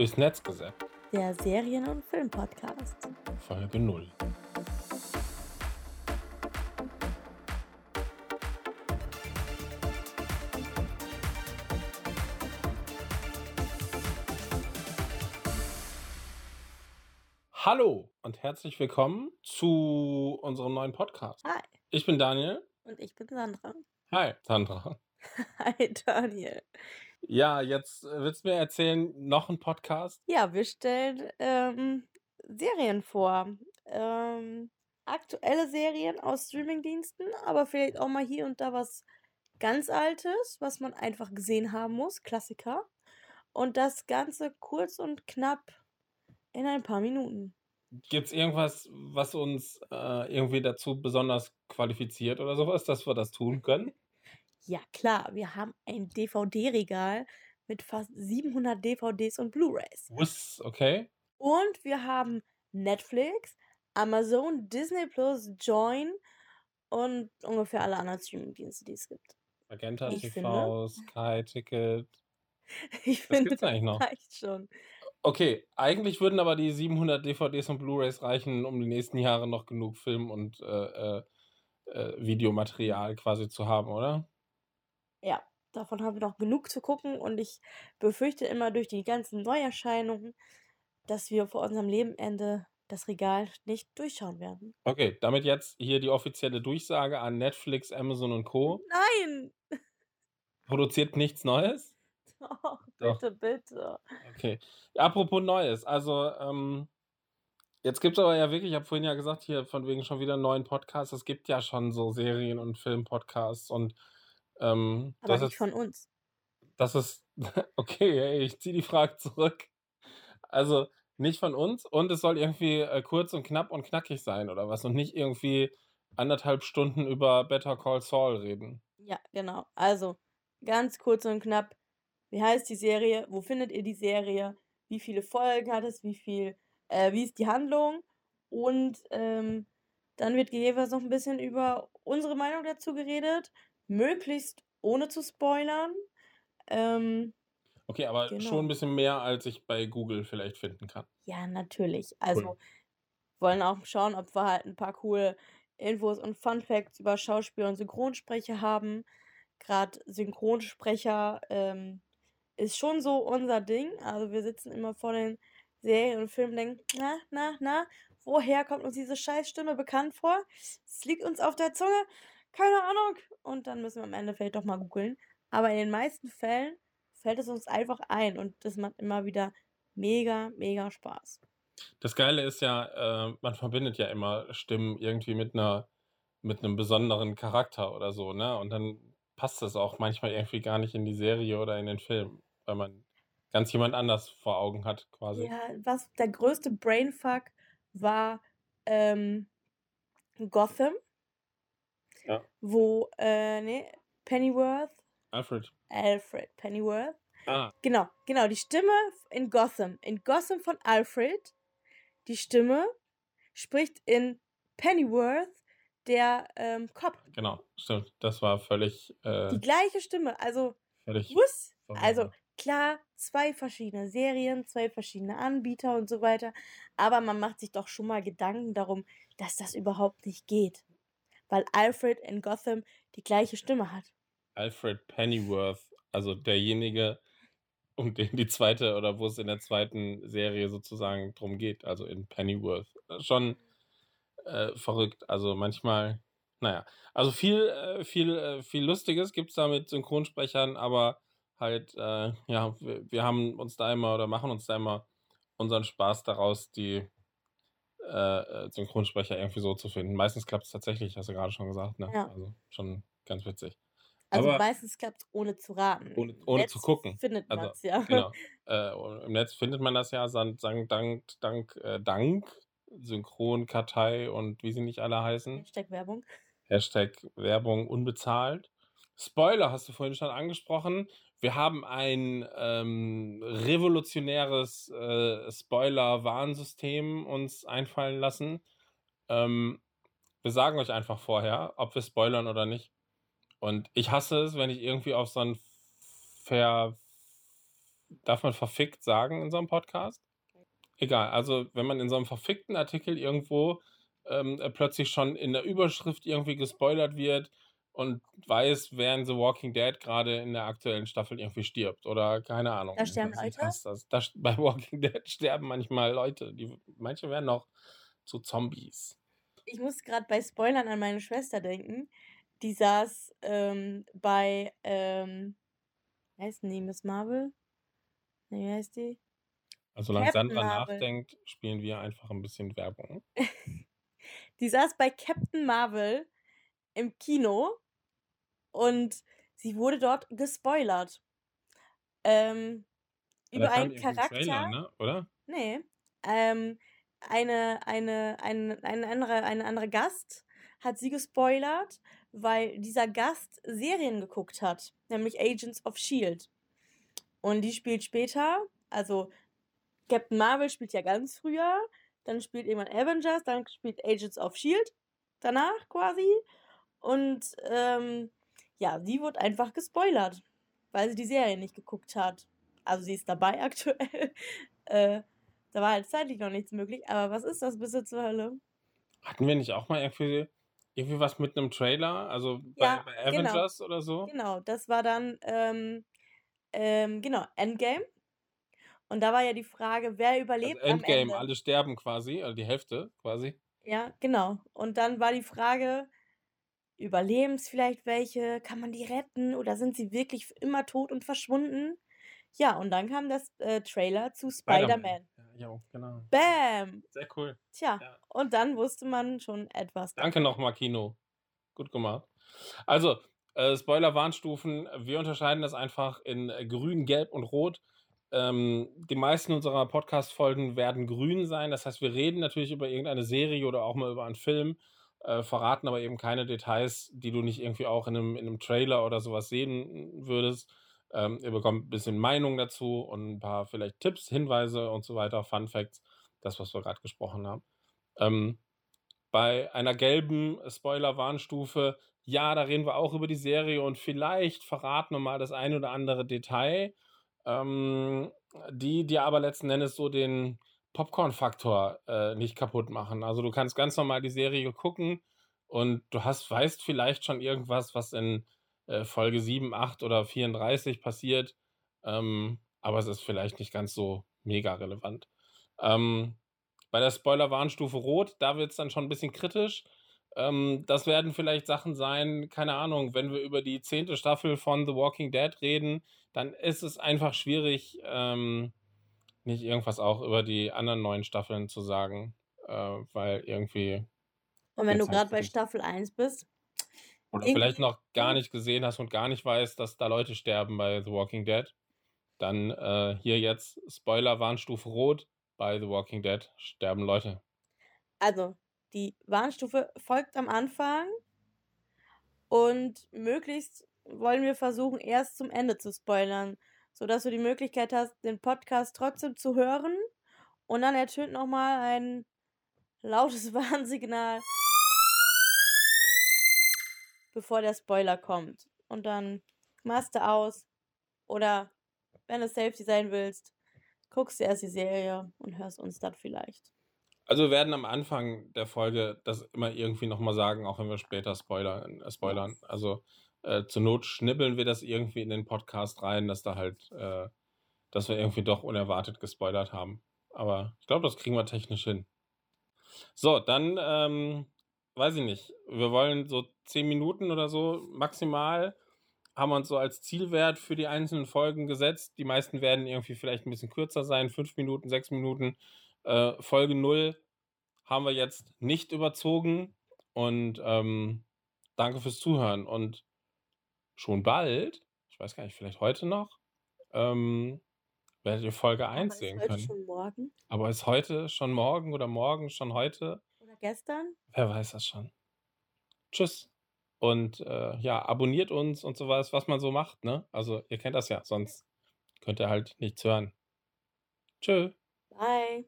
Durchs Netz gesetzt. Der Serien- und Filmpodcast. Folge 0. Hallo und herzlich willkommen zu unserem neuen Podcast. Hi. Ich bin Daniel. Und ich bin Sandra. Hi, Sandra. Hi, Daniel. Ja, jetzt äh, willst du mir erzählen, noch ein Podcast? Ja, wir stellen ähm, Serien vor. Ähm, aktuelle Serien aus Streamingdiensten, aber vielleicht auch mal hier und da was ganz Altes, was man einfach gesehen haben muss. Klassiker. Und das Ganze kurz und knapp in ein paar Minuten. Gibt es irgendwas, was uns äh, irgendwie dazu besonders qualifiziert oder sowas, dass wir das tun können? Ja, klar, wir haben ein DVD-Regal mit fast 700 DVDs und Blu-rays. Wuss, okay. Und wir haben Netflix, Amazon, Disney Plus, Join und ungefähr alle anderen Streaming-Dienste, die es gibt. Magenta Ich TV, Sky Ticket. Ich Was finde, gibt's eigentlich noch? reicht schon. Okay, eigentlich würden aber die 700 DVDs und Blu-rays reichen, um die nächsten Jahre noch genug Film und äh, äh, äh, Videomaterial quasi zu haben, oder? Ja, davon haben wir noch genug zu gucken und ich befürchte immer durch die ganzen Neuerscheinungen, dass wir vor unserem Lebenende das Regal nicht durchschauen werden. Okay, damit jetzt hier die offizielle Durchsage an Netflix, Amazon und Co. Nein! Produziert nichts Neues? Oh, Doch. bitte, bitte. Okay. Apropos Neues, also ähm, jetzt gibt es aber ja wirklich, ich habe vorhin ja gesagt, hier von wegen schon wieder einen neuen Podcast. Es gibt ja schon so Serien- und Filmpodcasts und ähm, Aber das nicht ist, von uns. das ist, okay, ey, ich ziehe die Frage zurück. Also nicht von uns und es soll irgendwie äh, kurz und knapp und knackig sein oder was und nicht irgendwie anderthalb Stunden über Better Call Saul reden. Ja, genau. Also, ganz kurz und knapp. Wie heißt die Serie? Wo findet ihr die Serie? Wie viele Folgen hat es? Wie viel, äh, wie ist die Handlung? Und ähm, dann wird jeweils noch ein bisschen über unsere Meinung dazu geredet. Möglichst ohne zu spoilern. Ähm, Okay, aber Genau. schon ein bisschen mehr, als ich bei Google vielleicht finden kann. ja, natürlich. Also, Cool. wollen auch schauen, ob wir halt ein paar coole Infos und Fun Facts über Schauspieler und Synchronsprecher haben. Gerade Synchronsprecher ähm, ist schon so unser Ding. Also wir sitzen immer vor den Serien und Filmen und denken, na, na, na, woher kommt uns diese Scheißstimme bekannt vor? Es liegt uns auf der Zunge, keine Ahnung. Und dann müssen wir am Ende vielleicht doch mal googeln. Aber in den meisten Fällen fällt es uns einfach ein und das macht immer wieder mega, mega Spaß. Das Geile ist ja, äh, man verbindet ja immer Stimmen irgendwie mit einer mit einem besonderen Charakter oder so, ne? Und dann passt das auch manchmal irgendwie gar nicht in die Serie oder in den Film, weil man ganz jemand anders vor Augen hat, quasi. Ja, was der größte Brainfuck war ähm, Gotham, Ja. wo äh, nee, Pennyworth, Alfred. Alfred Pennyworth, Ah, genau, genau, die Stimme in Gotham, in Gotham von Alfred, die Stimme spricht in Pennyworth der ähm, Cop. genau, stimmt. Das war völlig, äh, Die gleiche Stimme, also völlig. Wuss. Also klar, zwei verschiedene Serien, zwei verschiedene Anbieter und so weiter. Aber man macht sich doch schon mal Gedanken darum, dass das überhaupt nicht geht. Weil Alfred in Gotham die gleiche Stimme hat. Alfred Pennyworth, also derjenige, um den die zweite oder wo es in der zweiten Serie sozusagen drum geht, also in Pennyworth. Schon äh, verrückt. Also manchmal, naja. Also viel, äh, viel, äh, viel Lustiges gibt es da mit Synchronsprechern, aber halt, äh, ja, wir, wir haben uns da immer oder machen uns da immer unseren Spaß daraus, die äh, äh, Synchronsprecher irgendwie so zu finden. Meistens klappt es tatsächlich, hast du gerade schon gesagt, ne? Ja. Also schon ganz witzig. Also Aber- meistens klappt es ohne zu raten. Ohne- ohne zu gucken. Findet Also, man es, ja. Genau. äh, Im Netz findet man das ja, dank, dank, dank, äh, dank Synchronkartei und wie sie nicht alle heißen. Hashtag Werbung. Hashtag Werbung unbezahlt. Spoiler hast du vorhin schon angesprochen. Wir haben ein ähm, revolutionäres äh, Spoiler-Warnsystem uns einfallen lassen. Ähm, wir sagen euch einfach vorher, ob wir spoilern oder nicht. Und ich hasse es, wenn ich irgendwie auf so ein ver darf man verfickt sagen in so einem Podcast? Egal, also wenn man in so einem verfickten Artikel irgendwo, ähm, äh, plötzlich schon in der Überschrift irgendwie gespoilert wird und weiß, wer in The Walking Dead gerade in der aktuellen Staffel irgendwie stirbt oder keine Ahnung, Da sterben Leute? das? Da bei Walking Dead sterben manchmal Leute, die manche werden noch zu Zombies. Ich muss gerade bei Spoilern an meine Schwester denken. Die saß, ähm, bei, ähm wie heißt die, Miss Marvel? Wie heißt die? Also, solange Captain Sandra Marvel. nachdenkt, spielen wir einfach 'n bisschen Werbung. Die saß bei Captain Marvel im Kino und sie wurde dort gespoilert. Ähm, über einen 'n Trailer, Charakter ne, oder? ne, ähm, eine eine ein ein anderer ein anderer Gast hat sie gespoilert, weil dieser Gast Serien geguckt hat, nämlich Agents of Shield. Und die spielt später also, Captain Marvel spielt ja ganz früher, dann spielt irgendwann Avengers, dann spielt Agents of Shield danach quasi. Und, ähm, ja, sie wurde einfach gespoilert, weil sie die Serie nicht geguckt hat. Also, sie ist dabei aktuell. Äh, da war halt zeitlich noch nichts möglich, aber was ist das bitte zur Hölle? Hatten wir nicht auch mal irgendwie irgendwie was mit 'nem Trailer, also bei Ja, bei genau. Avengers oder so? Genau, das war dann, ähm ähm, genau, Endgame. Und da war ja die Frage, wer Also, überlebt am Endgame, Ende? alle sterben quasi, also die Hälfte quasi. Ja, genau. Und dann war die Frage: Überleben's vielleicht welche? Kann man die retten oder sind sie wirklich für immer tot und verschwunden? Ja, und dann kam das, äh, Trailer zu Spider-Man. Spider-Man. Ja, genau. Bäm. Sehr cool. Tja, Ja. und dann wusste man schon etwas Danke davon. noch mal, Kino. Gut gemacht. Also, äh, Spoiler-Warnstufen, wir unterscheiden das einfach in, äh, grün, gelb und rot. Ähm, die meisten unserer Podcast-Folgen werden grün sein. Das heißt, wir reden natürlich über irgendeine Serie oder auch mal über einen Film, äh, verraten aber eben keine Details, die du nicht irgendwie auch in 'nem in 'nem Trailer oder so was sehen würdest. Ähm, ihr bekommt 'n bisschen Meinung dazu und 'n paar vielleicht Tipps, Hinweise und so weiter, Fun Facts, das, was wir grad gesprochen haben. Ähm, bei einer gelben Spoiler-Warnstufe, ja, da reden wir auch über die Serie und vielleicht verraten wir mal das ein oder andere Detail, ähm, die dir aber letzten Endes so den Popcorn-Faktor, äh, nicht kaputt machen. Also, du kannst ganz normal die Serie gucken und du hast weißt vielleicht schon irgendwas, was in, äh, Folge 7, 8 oder 34 passiert, ähm, aber es ist vielleicht nicht ganz so mega relevant. Ähm, bei der Spoiler-Warnstufe rot, da wird's dann schon 'n bisschen kritisch. Ähm, das werden vielleicht Sachen sein, keine Ahnung, wenn wir über die 10. Staffel von The Walking Dead reden, dann ist es einfach schwierig, ähm, nicht irgendwas auch über die anderen 9 Staffeln zu sagen, äh, weil irgendwie Und wenn du grad bei. Staffel 1 bist, Oder vielleicht noch gar nicht gesehen hast und gar nicht weißt, dass da Leute sterben bei The Walking Dead, dann, äh, hier jetzt Spoiler-Warnstufe rot: Bei The Walking Dead sterben Leute. Also, die Warnstufe folgt am Anfang und möglichst wollen wir versuchen, erst zum Ende zu spoilern, sodass du die Möglichkeit hast, den Podcast trotzdem zu hören und dann ertönt noch mal ein lautes Warnsignal bevor der Spoiler kommt. Und dann machst du aus oder wenn du Safety sein willst, guckst du erst die Serie und hörst uns dann vielleicht. Also, wir werden am Anfang der Folge das immer irgendwie noch mal sagen, auch wenn wir später spoilern äh, spoilern. Also, äh, zur Not schnibbeln wir das irgendwie in den Podcast rein, dass da halt äh, dass wir irgendwie doch unerwartet gespoilert haben. Aber ich glaube, das kriegen wir technisch hin. So, dann, ähm, weiß ich nicht, wir wollen so 10 Minuten oder so maximal haben wir uns so als Zielwert für die einzelnen Folgen gesetzt. Die meisten werden irgendwie vielleicht 'n bisschen kürzer sein, 5 Minuten, 6 Minuten. Äh, Folge 0 haben wir jetzt nicht überzogen und, ähm, danke fürs Zuhören und schon bald, ich weiß gar nicht, vielleicht heute noch, ähm, werdet ihr Folge Aber 1 ist sehen heute können. schon morgen? Aber ist heute schon morgen oder morgen schon heute? Oder gestern? Wer weiß das schon. Tschüss. Und, äh, ja, abonniert uns und so was, was man so macht, ne? Also, ihr kennt das ja, sonst könnt ihr halt nichts hören. Tschö. Bye.